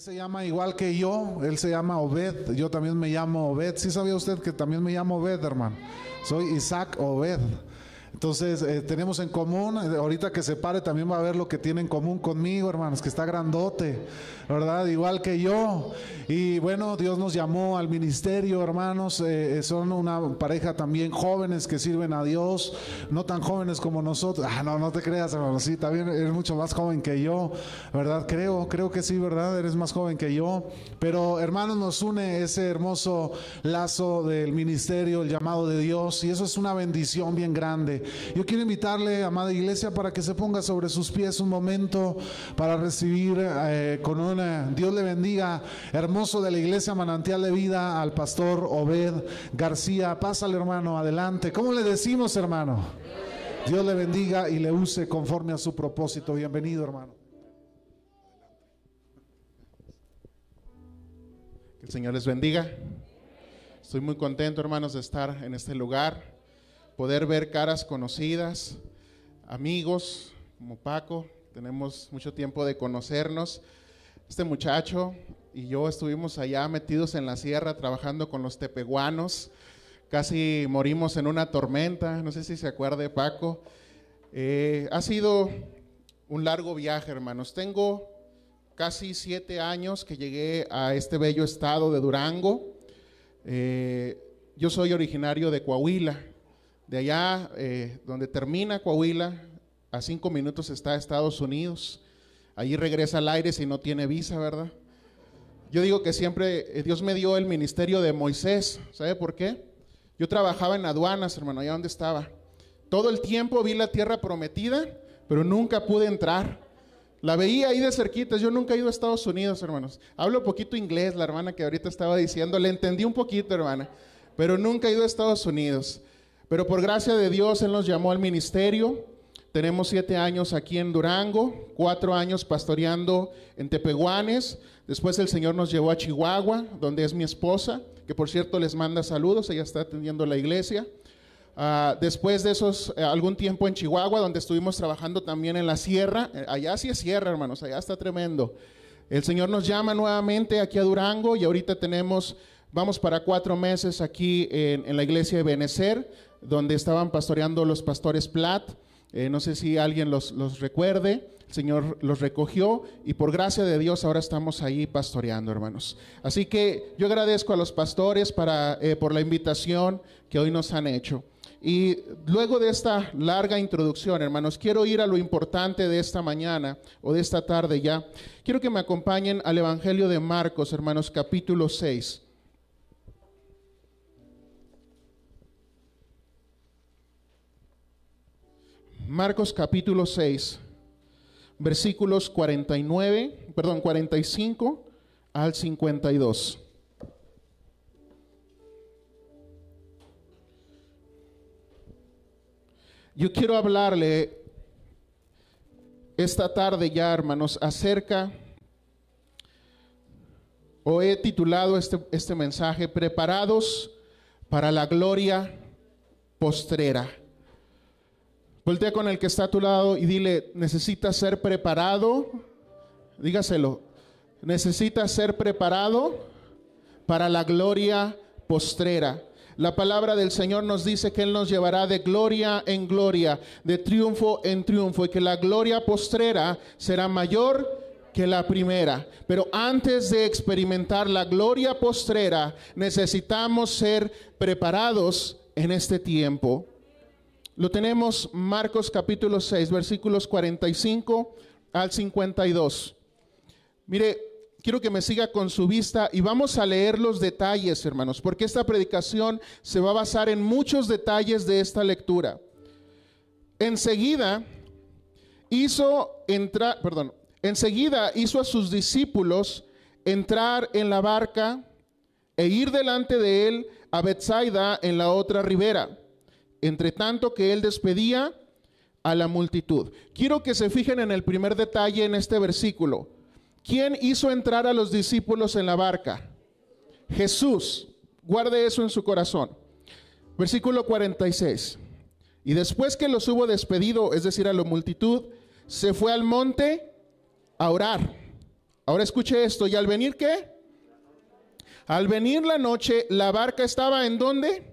Él se llama igual que yo, él se llama Obed, yo también me llamo Obed. ¿Sí sabía usted que también me llamo Obed, hermano? Soy Isaac Obed. Entonces, eh, tenemos en común, eh, ahorita que se pare también va a ver lo que tiene en común conmigo, hermanos, que está grandote, ¿verdad? Igual que yo. Y bueno, Dios nos llamó al ministerio, hermanos. Eh, son una pareja también jóvenes que sirven a Dios, no tan jóvenes como nosotros. Ah, no, no te creas, hermano. Sí, también eres mucho más joven que yo, ¿verdad? Creo, creo que sí, ¿verdad? Eres más joven que yo. Pero, hermanos, nos une ese hermoso lazo del ministerio, el llamado de Dios. Y eso es una bendición bien grande. Yo quiero invitarle, amada iglesia, para que se ponga sobre sus pies un momento para recibir eh, con una, Dios le bendiga, hermoso de la iglesia manantial de vida al pastor Obed García. Pásale, hermano, adelante. ¿Cómo le decimos, hermano? Dios le bendiga y le use conforme a su propósito. Bienvenido, hermano. Que el Señor les bendiga. Estoy muy contento, hermanos, de estar en este lugar poder ver caras conocidas, amigos como Paco, tenemos mucho tiempo de conocernos. Este muchacho y yo estuvimos allá metidos en la sierra trabajando con los tepehuanos, casi morimos en una tormenta, no sé si se acuerde Paco. Eh, ha sido un largo viaje, hermanos. Tengo casi siete años que llegué a este bello estado de Durango. Eh, yo soy originario de Coahuila, de allá, eh, donde termina Coahuila, a cinco minutos está Estados Unidos. Allí regresa al aire si no tiene visa, ¿verdad? Yo digo que siempre eh, Dios me dio el ministerio de Moisés. ¿Sabe por qué? Yo trabajaba en aduanas, hermano, allá donde estaba. Todo el tiempo vi la tierra prometida, pero nunca pude entrar. La veía ahí de cerquita. Yo nunca he ido a Estados Unidos, hermanos. Hablo poquito inglés, la hermana que ahorita estaba diciendo. Le entendí un poquito, hermana. Pero nunca he ido a Estados Unidos. Pero por gracia de Dios, Él nos llamó al ministerio. Tenemos siete años aquí en Durango, cuatro años pastoreando en Tepehuanes. Después el Señor nos llevó a Chihuahua, donde es mi esposa, que por cierto les manda saludos, ella está atendiendo la iglesia. Uh, después de esos, eh, algún tiempo en Chihuahua, donde estuvimos trabajando también en la sierra. Eh, allá sí es sierra, hermanos, allá está tremendo. El Señor nos llama nuevamente aquí a Durango y ahorita tenemos, vamos para cuatro meses aquí en la iglesia de Benecer donde estaban pastoreando los pastores Plat. Eh, no sé si alguien los, los, recuerde. El Señor los recogió y por gracia de Dios ahora estamos ahí pastoreando, hermanos. Así que yo agradezco a los pastores para, eh, por la invitación que hoy nos han hecho. Y luego de esta larga introducción, hermanos, quiero ir a lo importante de esta mañana o de esta tarde ya. Quiero que me acompañen al Evangelio de Marcos, hermanos, capítulo 6. Marcos capítulo 6, versículos 49, perdón, 45 al 52. Yo quiero hablarle esta tarde ya, hermanos, acerca, o he titulado este, este mensaje, Preparados para la gloria postrera. Voltea con el que está a tu lado y dile, necesitas ser preparado. Dígaselo, necesitas ser preparado para la gloria postrera. La palabra del Señor nos dice que Él nos llevará de gloria en gloria, de triunfo en triunfo, y que la gloria postrera será mayor que la primera. Pero antes de experimentar la gloria postrera, necesitamos ser preparados en este tiempo. Lo tenemos Marcos capítulo 6, versículos 45 al 52. Mire, quiero que me siga con su vista y vamos a leer los detalles, hermanos, porque esta predicación se va a basar en muchos detalles de esta lectura. Enseguida hizo entrar, perdón, enseguida hizo a sus discípulos entrar en la barca e ir delante de él a Bethsaida en la otra ribera entre tanto que él despedía a la multitud. Quiero que se fijen en el primer detalle en este versículo. ¿Quién hizo entrar a los discípulos en la barca? Jesús. Guarde eso en su corazón. Versículo 46. Y después que los hubo despedido, es decir, a la multitud, se fue al monte a orar. Ahora escuche esto, ¿y al venir qué? Al venir la noche, la barca estaba en dónde?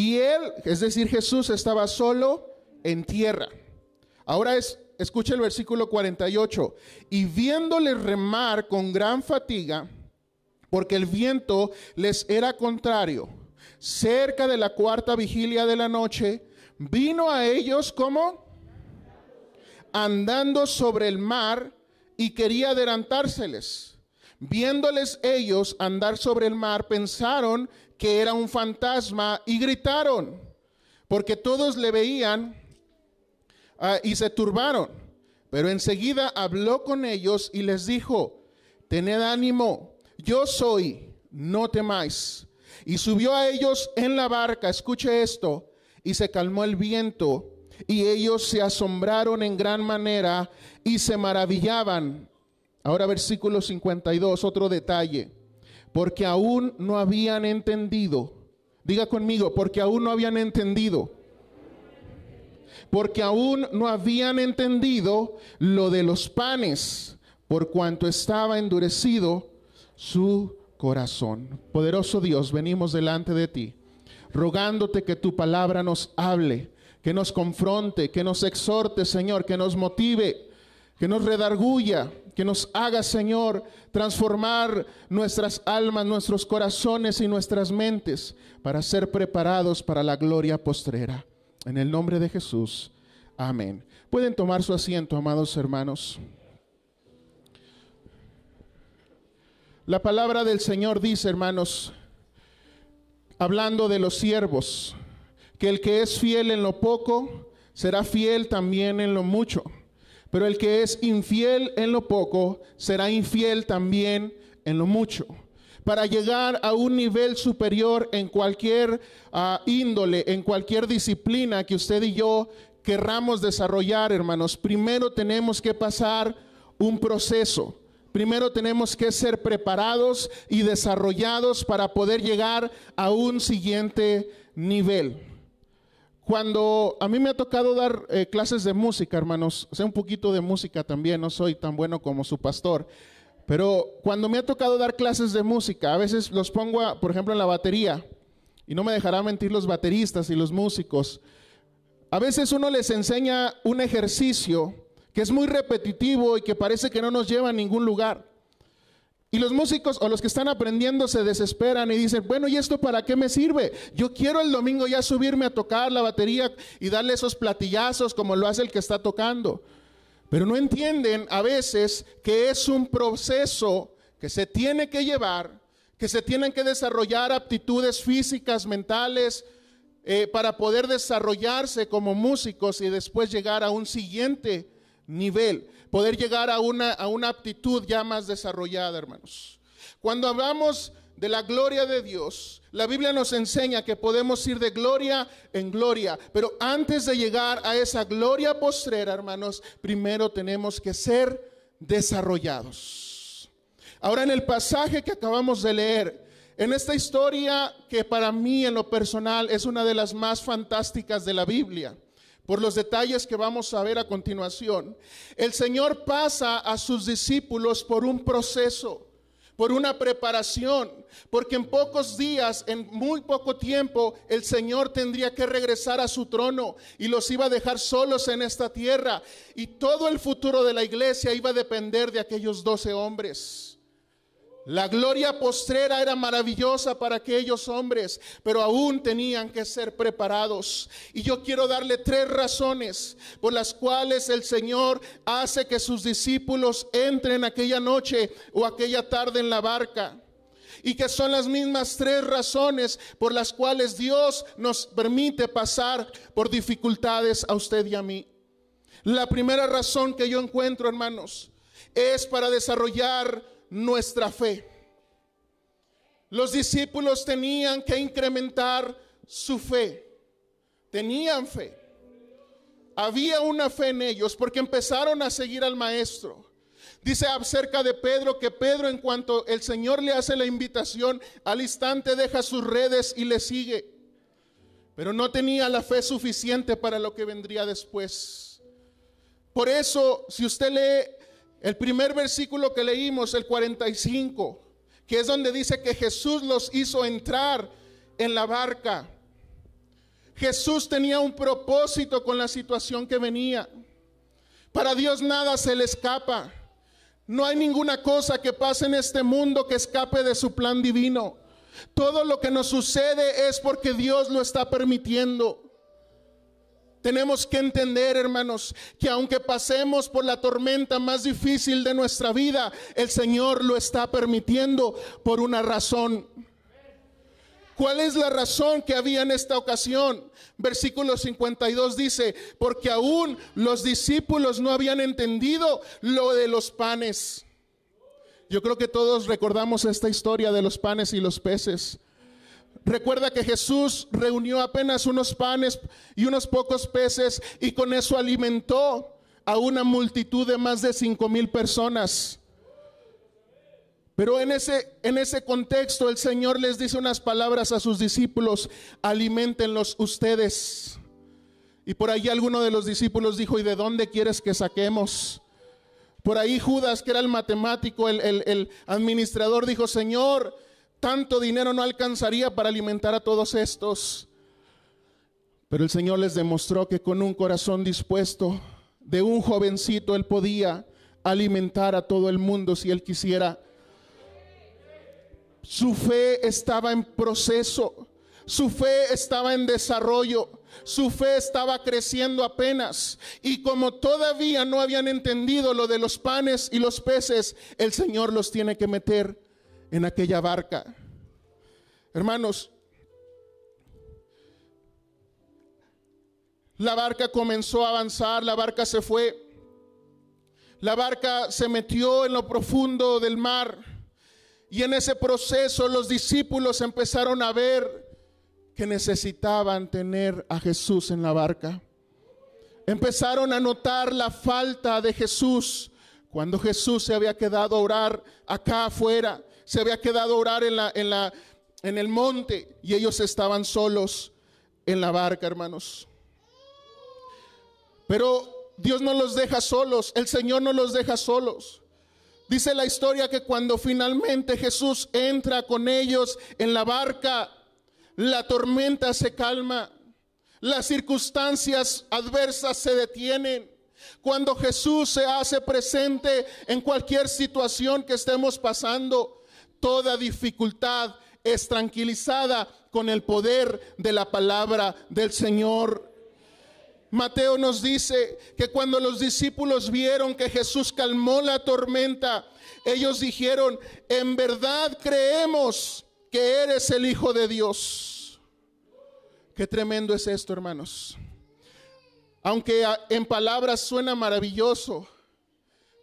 Y él, es decir, Jesús estaba solo en tierra. Ahora es, escuche el versículo 48. Y viéndole remar con gran fatiga, porque el viento les era contrario, cerca de la cuarta vigilia de la noche, vino a ellos como andando sobre el mar y quería adelantárseles. Viéndoles ellos andar sobre el mar, pensaron que era un fantasma y gritaron, porque todos le veían ah, y se turbaron. Pero enseguida habló con ellos y les dijo, tened ánimo, yo soy, no temáis. Y subió a ellos en la barca, escuche esto, y se calmó el viento, y ellos se asombraron en gran manera y se maravillaban. Ahora versículo 52, otro detalle, porque aún no habían entendido, diga conmigo, porque aún no habían entendido, porque aún no habían entendido lo de los panes, por cuanto estaba endurecido su corazón. Poderoso Dios, venimos delante de ti, rogándote que tu palabra nos hable, que nos confronte, que nos exhorte, Señor, que nos motive, que nos redarguya, que nos haga, Señor, transformar nuestras almas, nuestros corazones y nuestras mentes para ser preparados para la gloria postrera. En el nombre de Jesús. Amén. Pueden tomar su asiento, amados hermanos. La palabra del Señor dice, hermanos, hablando de los siervos, que el que es fiel en lo poco, será fiel también en lo mucho. Pero el que es infiel en lo poco, será infiel también en lo mucho. Para llegar a un nivel superior en cualquier ah, índole, en cualquier disciplina que usted y yo querramos desarrollar, hermanos, primero tenemos que pasar un proceso. Primero tenemos que ser preparados y desarrollados para poder llegar a un siguiente nivel. Cuando a mí me ha tocado dar eh, clases de música, hermanos, sé un poquito de música también, no soy tan bueno como su pastor, pero cuando me ha tocado dar clases de música, a veces los pongo, por ejemplo, en la batería, y no me dejará mentir los bateristas y los músicos. A veces uno les enseña un ejercicio que es muy repetitivo y que parece que no nos lleva a ningún lugar. Y los músicos o los que están aprendiendo se desesperan y dicen, bueno, ¿y esto para qué me sirve? Yo quiero el domingo ya subirme a tocar la batería y darle esos platillazos como lo hace el que está tocando. Pero no entienden a veces que es un proceso que se tiene que llevar, que se tienen que desarrollar aptitudes físicas, mentales, eh, para poder desarrollarse como músicos y después llegar a un siguiente nivel, poder llegar a una, a una aptitud ya más desarrollada, hermanos. Cuando hablamos de la gloria de Dios, la Biblia nos enseña que podemos ir de gloria en gloria, pero antes de llegar a esa gloria postrera, hermanos, primero tenemos que ser desarrollados. Ahora en el pasaje que acabamos de leer, en esta historia que para mí en lo personal es una de las más fantásticas de la Biblia, por los detalles que vamos a ver a continuación, el Señor pasa a sus discípulos por un proceso, por una preparación, porque en pocos días, en muy poco tiempo, el Señor tendría que regresar a su trono y los iba a dejar solos en esta tierra. Y todo el futuro de la iglesia iba a depender de aquellos doce hombres. La gloria postrera era maravillosa para aquellos hombres, pero aún tenían que ser preparados. Y yo quiero darle tres razones por las cuales el Señor hace que sus discípulos entren aquella noche o aquella tarde en la barca. Y que son las mismas tres razones por las cuales Dios nos permite pasar por dificultades a usted y a mí. La primera razón que yo encuentro, hermanos, es para desarrollar nuestra fe. Los discípulos tenían que incrementar su fe. Tenían fe. Había una fe en ellos porque empezaron a seguir al maestro. Dice acerca de Pedro que Pedro en cuanto el Señor le hace la invitación, al instante deja sus redes y le sigue. Pero no tenía la fe suficiente para lo que vendría después. Por eso, si usted lee El primer versículo que leímos, el 45, que es donde dice que Jesús los hizo entrar en la barca. Jesús tenía un propósito con la situación que venía. Para Dios nada se le escapa. No hay ninguna cosa que pase en este mundo que escape de su plan divino. Todo lo que nos sucede es porque Dios lo está permitiendo. Tenemos que entender, hermanos, que aunque pasemos por la tormenta más difícil de nuestra vida, el Señor lo está permitiendo por una razón. ¿Cuál es la razón que había en esta ocasión? Versículo 52 dice, porque aún los discípulos no habían entendido lo de los panes. Yo creo que todos recordamos esta historia de los panes y los peces. Recuerda que Jesús reunió apenas unos panes y unos pocos peces y con eso alimentó a una multitud de más de cinco mil personas. Pero en ese, en ese contexto el Señor les dice unas palabras a sus discípulos, alimentenlos ustedes. Y por ahí alguno de los discípulos dijo, ¿y de dónde quieres que saquemos? Por ahí Judas, que era el matemático, el, el administrador, dijo, Señor, tanto dinero no alcanzaría para alimentar a todos estos. Pero el Señor les demostró que con un corazón dispuesto de un jovencito Él podía alimentar a todo el mundo si Él quisiera. Su fe estaba en proceso, su fe estaba en desarrollo, su fe estaba creciendo apenas. Y como todavía no habían entendido lo de los panes y los peces, el Señor los tiene que meter en aquella barca. Hermanos, la barca comenzó a avanzar, la barca se fue, la barca se metió en lo profundo del mar y en ese proceso los discípulos empezaron a ver que necesitaban tener a Jesús en la barca. Empezaron a notar la falta de Jesús cuando Jesús se había quedado a orar acá afuera se había quedado a orar en, la, en, la, en el monte y ellos estaban solos en la barca, hermanos. Pero Dios no los deja solos, el Señor no los deja solos. Dice la historia que cuando finalmente Jesús entra con ellos en la barca, la tormenta se calma, las circunstancias adversas se detienen. Cuando Jesús se hace presente en cualquier situación que estemos pasando, Toda dificultad es tranquilizada con el poder de la palabra del Señor. Mateo nos dice que cuando los discípulos vieron que Jesús calmó la tormenta, ellos dijeron, en verdad creemos que eres el Hijo de Dios. Qué tremendo es esto, hermanos. Aunque en palabras suena maravilloso,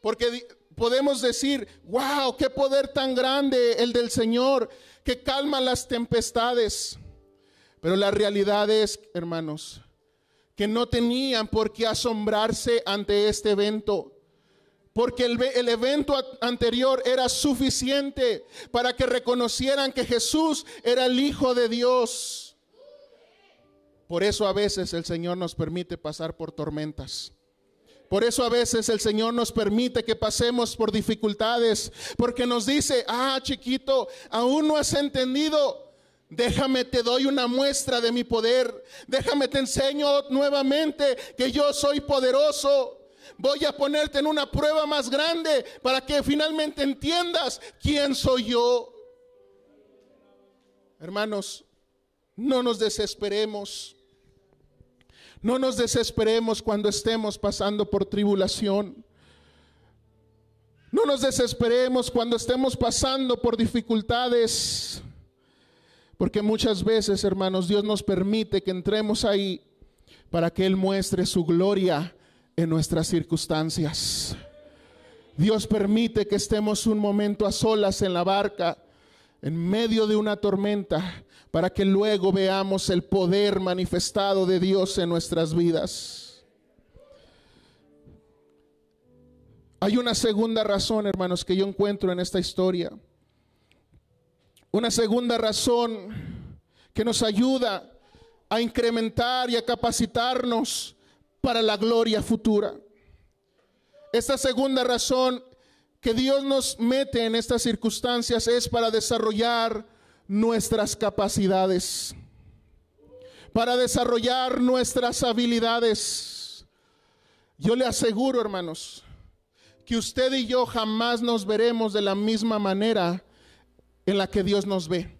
porque podemos decir, wow, qué poder tan grande el del Señor que calma las tempestades. Pero la realidad es, hermanos, que no tenían por qué asombrarse ante este evento. Porque el, evento anterior era suficiente para que reconocieran que Jesús era el Hijo de Dios. Por eso a veces el Señor nos permite pasar por tormentas. Por eso a veces el Señor nos permite que pasemos por dificultades, porque nos dice, ah, chiquito, aún no has entendido. Déjame, te doy una muestra de mi poder. Déjame, te enseño nuevamente que yo soy poderoso. Voy a ponerte en una prueba más grande para que finalmente entiendas quién soy yo. Hermanos, no nos desesperemos. No nos desesperemos cuando estemos pasando por tribulación. No nos desesperemos cuando estemos pasando por dificultades. Porque muchas veces, hermanos, Dios nos permite que entremos ahí para que Él muestre su gloria en nuestras circunstancias. Dios permite que estemos un momento a solas en la barca, en medio de una tormenta, para que luego veamos el poder manifestado de Dios en nuestras vidas. Hay una segunda razón, hermanos, que yo encuentro en esta historia. Una segunda razón que nos ayuda a incrementar y a capacitarnos para la gloria futura. Esta segunda razón que Dios nos mete en estas circunstancias es para desarrollar nuestras capacidades, para desarrollar nuestras habilidades. Yo le aseguro, hermanos, que usted y yo jamás nos veremos de la misma manera en la que Dios nos ve.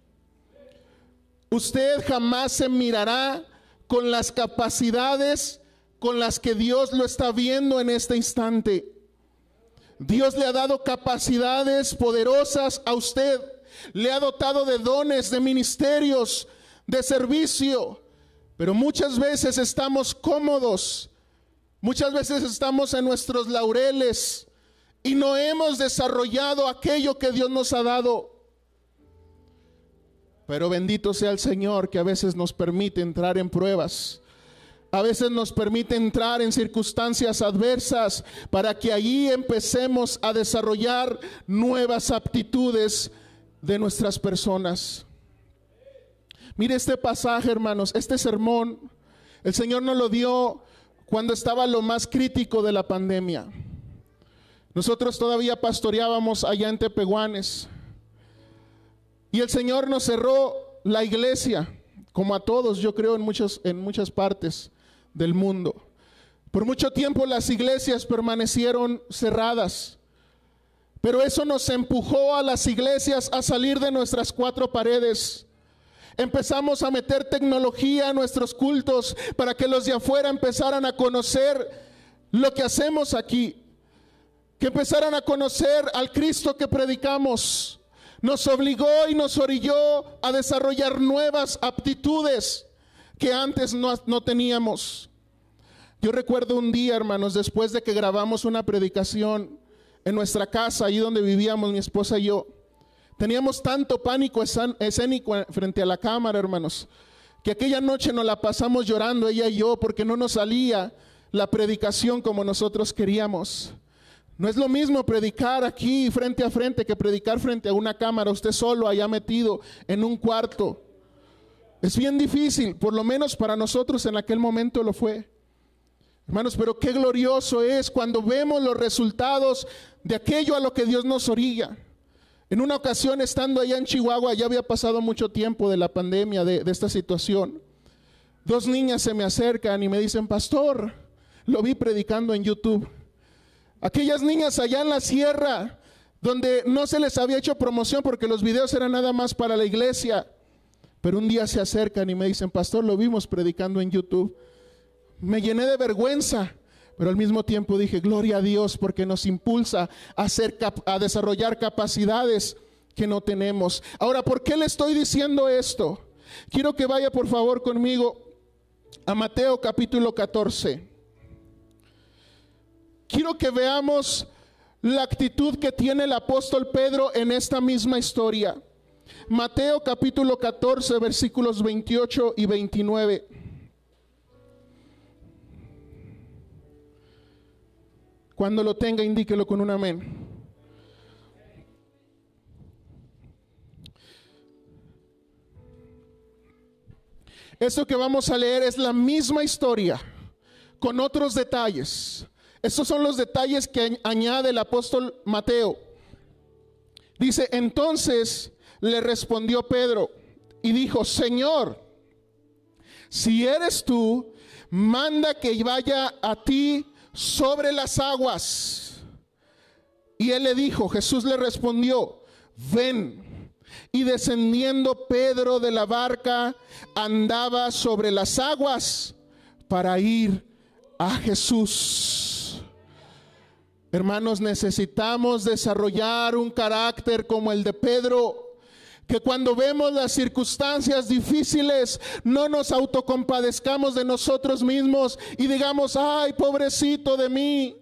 Usted jamás se mirará con las capacidades con las que Dios lo está viendo en este instante. Dios le ha dado capacidades poderosas a usted. Le ha dotado de dones, de ministerios, de servicio. Pero muchas veces estamos cómodos. Muchas veces estamos en nuestros laureles y no hemos desarrollado aquello que Dios nos ha dado. Pero bendito sea el Señor que a veces nos permite entrar en pruebas. A veces nos permite entrar en circunstancias adversas para que allí empecemos a desarrollar nuevas aptitudes de nuestras personas. Mire este pasaje, hermanos, este sermón, el Señor nos lo dio cuando estaba lo más crítico de la pandemia. Nosotros todavía pastoreábamos allá en Tepehuanes. Y el Señor nos cerró la iglesia, como a todos, yo creo, en, muchos, en muchas partes del mundo. Por mucho tiempo las iglesias permanecieron cerradas, pero eso nos empujó a las iglesias a salir de nuestras cuatro paredes. Empezamos a meter tecnología a nuestros cultos para que los de afuera empezaran a conocer lo que hacemos aquí, que empezaran a conocer al Cristo que predicamos nos obligó y nos orilló a desarrollar nuevas aptitudes que antes no, teníamos. Yo recuerdo un día, hermanos, después de que grabamos una predicación en nuestra casa, ahí donde vivíamos mi esposa y yo, teníamos tanto pánico escénico frente a la cámara, hermanos, que aquella noche nos la pasamos llorando ella y yo porque no nos salía la predicación como nosotros queríamos. No es lo mismo predicar aquí frente a frente que predicar frente a una cámara, usted solo allá metido en un cuarto. Es bien difícil, por lo menos para nosotros en aquel momento lo fue. Hermanos, pero qué glorioso es cuando vemos los resultados de aquello a lo que Dios nos orilla. En una ocasión, estando allá en Chihuahua, ya había pasado mucho tiempo de la pandemia, de, de esta situación. Dos niñas se me acercan y me dicen, pastor, lo vi predicando en YouTube. Aquellas niñas allá en la sierra, donde no se les había hecho promoción porque los videos eran nada más para la iglesia. Pero un día se acercan y me dicen, pastor, lo vimos predicando en YouTube. Me llené de vergüenza, pero al mismo tiempo dije, gloria a Dios porque nos impulsa a, a desarrollar capacidades que no tenemos. Ahora, ¿por qué le estoy diciendo esto? Quiero que vaya por favor conmigo a Mateo capítulo 14 quiero que veamos la actitud que tiene el apóstol Pedro en esta misma historia. Mateo capítulo 14 versículos 28 y 29. Cuando lo tenga, indíquelo con un amén. Esto que vamos a leer es la misma historia, con otros detalles. Estos son los detalles que añade el apóstol Mateo. Dice, entonces le respondió Pedro y dijo, Señor, si eres tú, manda que vaya a ti sobre las aguas. Y él le dijo, Jesús le respondió, ven. Y descendiendo Pedro de la barca, andaba sobre las aguas para ir a Jesús. Hermanos, necesitamos desarrollar un carácter como el de Pedro, que cuando vemos las circunstancias difíciles no nos autocompadezcamos de nosotros mismos y digamos, ay, pobrecito de mí,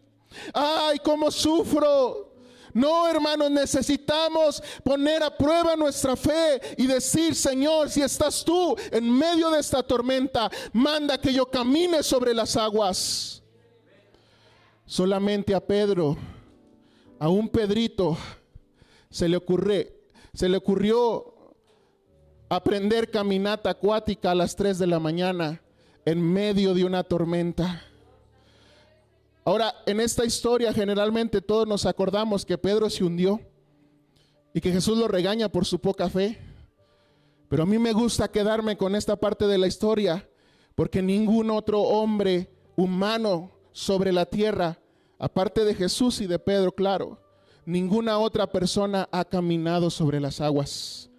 ay, cómo sufro. No, hermanos, necesitamos poner a prueba nuestra fe y decir, Señor, si estás tú en medio de esta tormenta, manda que yo camine sobre las aguas. Solamente a Pedro, a un Pedrito, se le ocurre, se le ocurrió aprender caminata acuática a las 3 de la mañana en medio de una tormenta. Ahora, en esta historia generalmente todos nos acordamos que Pedro se hundió y que Jesús lo regaña por su poca fe. Pero a mí me gusta quedarme con esta parte de la historia porque ningún otro hombre humano sobre la tierra, aparte de Jesús y de Pedro, claro, ninguna otra persona ha caminado sobre las aguas.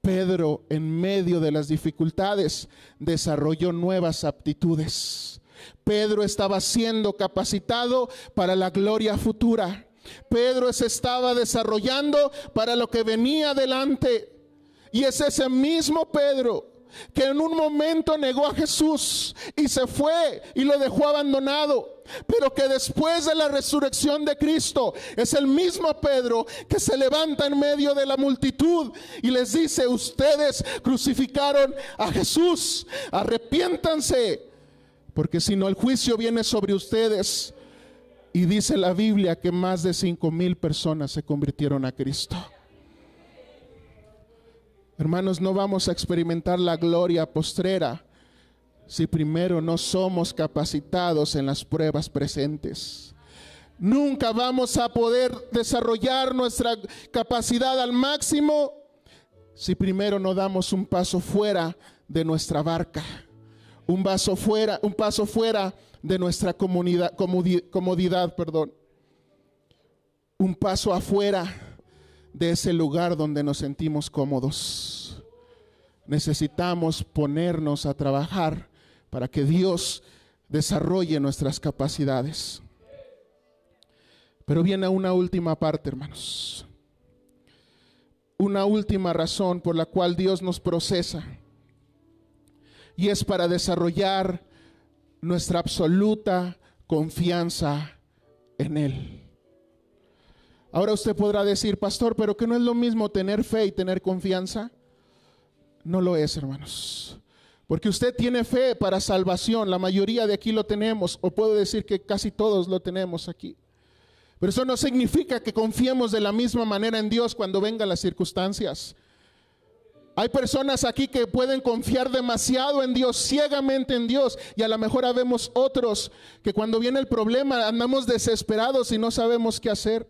Pedro, en medio de las dificultades, desarrolló nuevas aptitudes. Pedro estaba siendo capacitado para la gloria futura. Pedro se estaba desarrollando para lo que venía adelante. Y es ese mismo Pedro que en un momento negó a Jesús y se fue y lo dejó abandonado, pero que después de la resurrección de Cristo es el mismo Pedro que se levanta en medio de la multitud y les dice, ustedes crucificaron a Jesús, arrepiéntanse, porque si no el juicio viene sobre ustedes. Y dice la Biblia que más de cinco mil personas se convirtieron a Cristo. Hermanos, no vamos a experimentar la gloria postrera si primero no somos capacitados en las pruebas presentes. Nunca vamos a poder desarrollar nuestra capacidad al máximo si primero no damos un paso fuera de nuestra barca, un paso fuera, un paso fuera de nuestra comunidad, comodidad, perdón. Un paso afuera de ese lugar donde nos sentimos cómodos. Necesitamos ponernos a trabajar para que Dios desarrolle nuestras capacidades. Pero viene una última parte, hermanos. Una última razón por la cual Dios nos procesa. Y es para desarrollar nuestra absoluta confianza en Él. Ahora usted podrá decir, pastor, pero que no es lo mismo tener fe y tener confianza. No lo es, hermanos. Porque usted tiene fe para salvación, la mayoría de aquí lo tenemos, o puedo decir que casi todos lo tenemos aquí. Pero eso no significa que confiemos de la misma manera en Dios cuando vengan las circunstancias. Hay personas aquí que pueden confiar demasiado en Dios, ciegamente en Dios, y a lo mejor habemos otros que cuando viene el problema andamos desesperados y no sabemos qué hacer.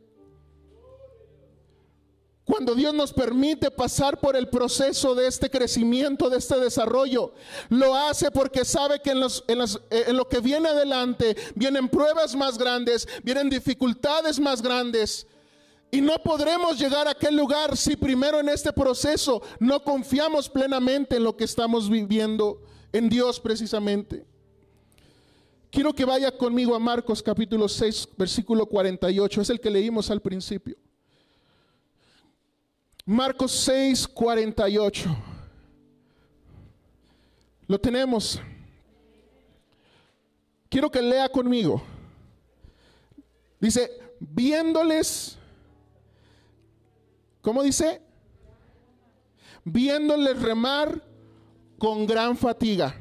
Cuando Dios nos permite pasar por el proceso de este crecimiento, de este desarrollo, lo hace porque sabe que en, eh, en, lo que viene adelante vienen pruebas más grandes, vienen dificultades más grandes. Y no podremos llegar a aquel lugar si primero en este proceso no confiamos plenamente en lo que estamos viviendo, en Dios precisamente. Quiero que vaya conmigo a Marcos capítulo 6, versículo 48, es el que leímos al principio. Marcos 6, 48. Lo tenemos. Quiero que lea conmigo. Dice, viéndoles, ¿cómo dice? Viéndoles remar con gran fatiga.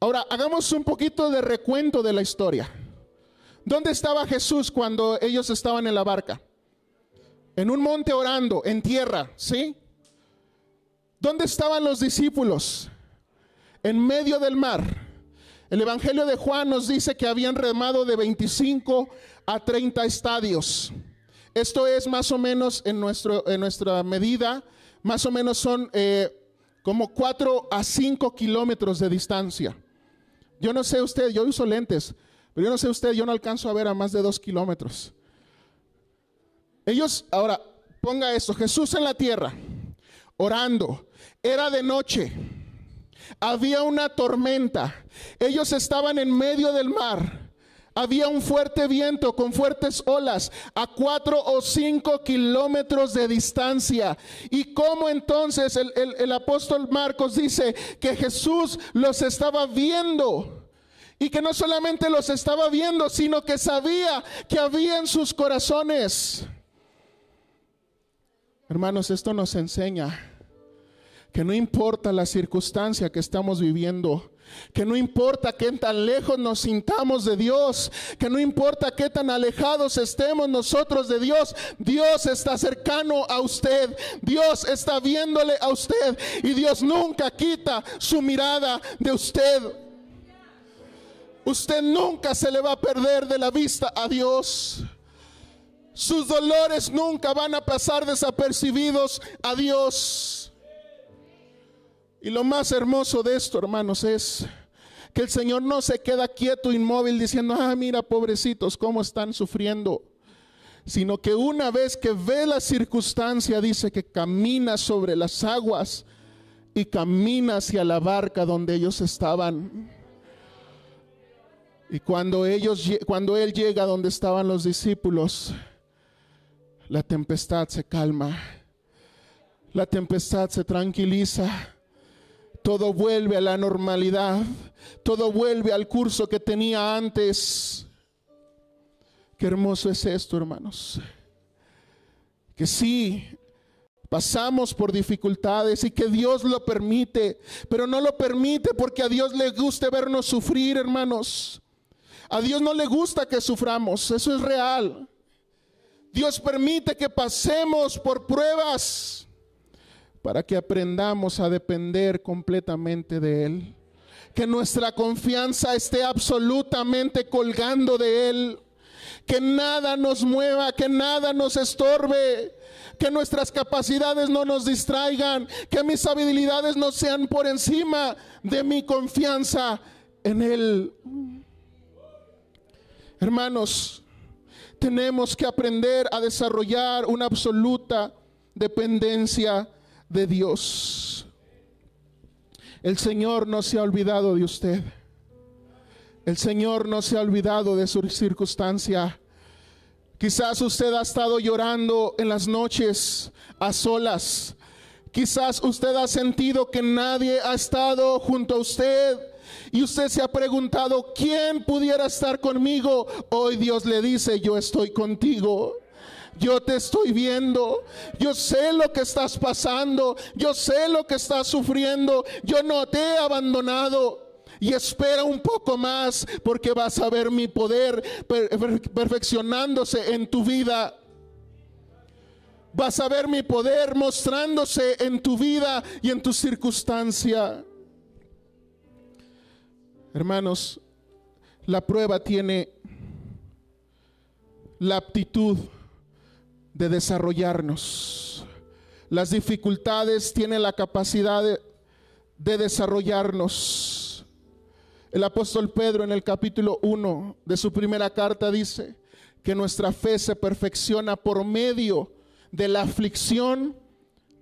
Ahora, hagamos un poquito de recuento de la historia. ¿Dónde estaba Jesús cuando ellos estaban en la barca? En un monte orando, en tierra, ¿sí? ¿Dónde estaban los discípulos? En medio del mar. El Evangelio de Juan nos dice que habían remado de 25 a 30 estadios. Esto es más o menos en, nuestra medida, más o menos son eh, como 4 a 5 kilómetros de distancia. Yo no sé usted, yo uso lentes, pero yo no sé usted, yo no alcanzo a ver a más de 2 kilómetros. Ellos, ahora, ponga esto, Jesús en la tierra, orando, era de noche, había una tormenta, ellos estaban en medio del mar. Había un fuerte viento con fuertes olas a cuatro o cinco kilómetros de distancia. Y cómo entonces el, el apóstol Marcos dice que Jesús los estaba viendo. Y que no solamente los estaba viendo, sino que sabía que había en sus corazones. Hermanos, esto nos enseña que no importa la circunstancia que estamos viviendo, que no importa qué tan lejos nos sintamos de Dios, que no importa qué tan alejados estemos nosotros de Dios, Dios está cercano a usted, Dios está viéndole a usted y Dios nunca quita su mirada de usted. Usted nunca se le va a perder de la vista a Dios. Sus dolores nunca van a pasar desapercibidos a Dios. Y lo más hermoso de esto, hermanos, es que el Señor no se queda quieto, inmóvil, diciendo, ah, mira, pobrecitos, cómo están sufriendo. Sino que una vez que ve la circunstancia, dice que camina sobre las aguas y camina hacia la barca donde ellos estaban. Y cuando ellos cuando él llega donde estaban los discípulos, la tempestad se calma. La tempestad se tranquiliza. Todo vuelve a la normalidad. Todo vuelve al curso que tenía antes. Qué hermoso es esto, hermanos. Que sí, pasamos por dificultades y que Dios lo permite, pero no lo permite porque a Dios le guste vernos sufrir, hermanos. A Dios no le gusta que suframos, eso es real. Dios permite que pasemos por pruebas para que aprendamos a depender completamente de Él. Que nuestra confianza esté absolutamente colgando de Él. Que nada nos mueva, que nada nos estorbe. Que nuestras capacidades no nos distraigan. Que mis habilidades no sean por encima de mi confianza en Él. Hermanos, tenemos que aprender a desarrollar una absoluta dependencia de Dios. El Señor no se ha olvidado de usted. El Señor no se ha olvidado de su circunstancia. Quizás usted ha estado llorando en las noches a solas. Quizás usted ha sentido que nadie ha estado junto a usted y usted se ha preguntado, ¿quién pudiera estar conmigo? Hoy Dios le dice, yo estoy contigo. Yo te estoy viendo. Yo sé lo que estás pasando. Yo sé lo que estás sufriendo. Yo no te he abandonado. Y espera un poco más porque vas a ver mi poder perfeccionándose en tu vida. Vas a ver mi poder mostrándose en tu vida y en tu circunstancia. Hermanos, la prueba tiene la aptitud de desarrollarnos. Las dificultades tienen la capacidad de, desarrollarnos. El apóstol Pedro en el capítulo 1 de su primera carta dice que nuestra fe se perfecciona por medio de la aflicción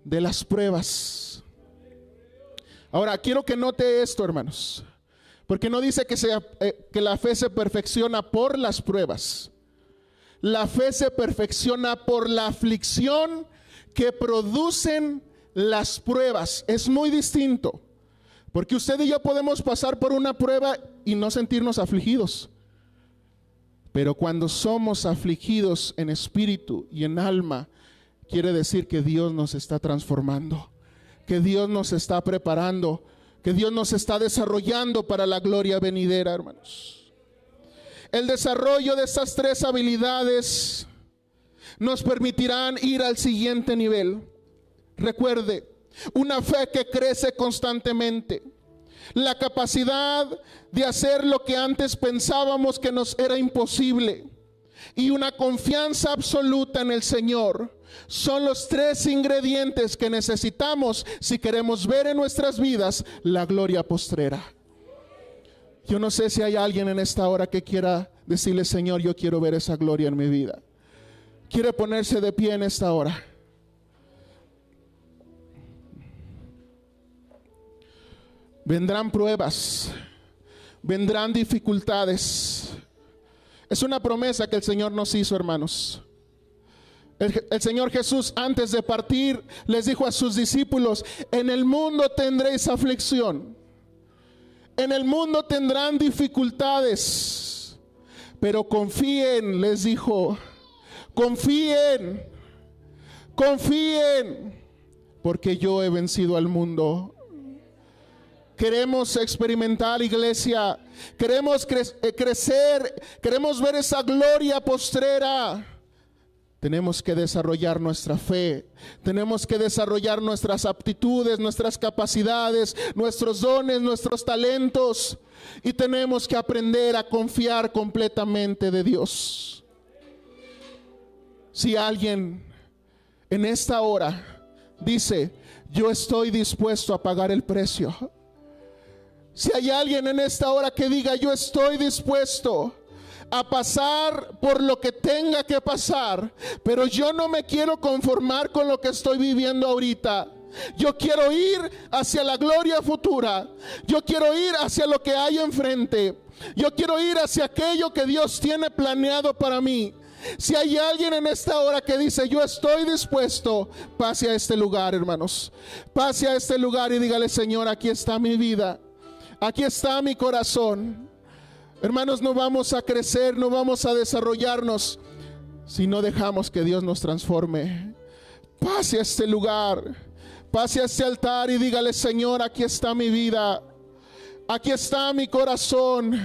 de las pruebas. Ahora, quiero que note esto, hermanos. Porque no dice que, sea, eh, que la fe se perfecciona por las pruebas. La fe se perfecciona por la aflicción que producen las pruebas. Es muy distinto. Porque usted y yo podemos pasar por una prueba y no sentirnos afligidos. Pero cuando somos afligidos en espíritu y en alma, quiere decir que Dios nos está transformando, que Dios nos está preparando que Dios nos está desarrollando para la gloria venidera, hermanos. El desarrollo de estas tres habilidades nos permitirán ir al siguiente nivel. Recuerde, una fe que crece constantemente. La capacidad de hacer lo que antes pensábamos que nos era imposible. Y una confianza absoluta en el Señor son los tres ingredientes que necesitamos si queremos ver en nuestras vidas la gloria postrera. Yo no sé si hay alguien en esta hora que quiera decirle, Señor, yo quiero ver esa gloria en mi vida. Quiere ponerse de pie en esta hora. Vendrán pruebas, vendrán dificultades. Es una promesa que el Señor nos hizo, hermanos. El, Señor Jesús antes de partir les dijo a sus discípulos, en el mundo tendréis aflicción, en el mundo tendrán dificultades, pero confíen, les dijo, confíen, confíen, porque yo he vencido al mundo. Queremos experimentar iglesia, queremos eh, crecer, queremos ver esa gloria postrera tenemos que desarrollar nuestra fe, tenemos que desarrollar nuestras aptitudes, nuestras capacidades, nuestros dones, nuestros talentos y tenemos que aprender a confiar completamente de Dios. Si alguien en esta hora dice, yo estoy dispuesto a pagar el precio. Si hay alguien en esta hora que diga, yo estoy dispuesto a pasar por lo que tenga que pasar, pero yo no me quiero conformar con lo que estoy viviendo ahorita. Yo quiero ir hacia la gloria futura. Yo quiero ir hacia lo que hay enfrente. Yo quiero ir hacia aquello que Dios tiene planeado para mí. Si hay alguien en esta hora que dice, yo estoy dispuesto, pase a este lugar, hermanos. Pase a este lugar y dígale, Señor, aquí está mi vida. Aquí está mi corazón. Hermanos, no vamos a crecer, no vamos a desarrollarnos si no dejamos que Dios nos transforme. Pase a este lugar, pase a este altar y dígale, Señor, aquí está mi vida, aquí está mi corazón.